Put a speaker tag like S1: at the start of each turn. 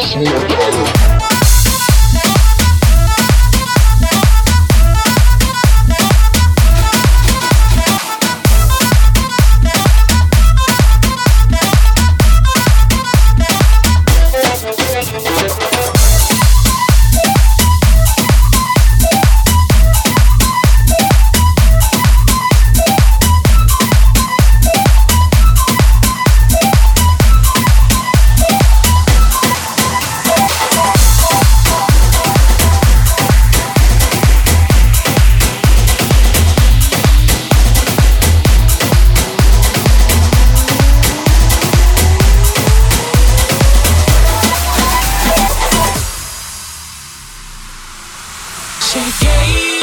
S1: Sweet. Cheguei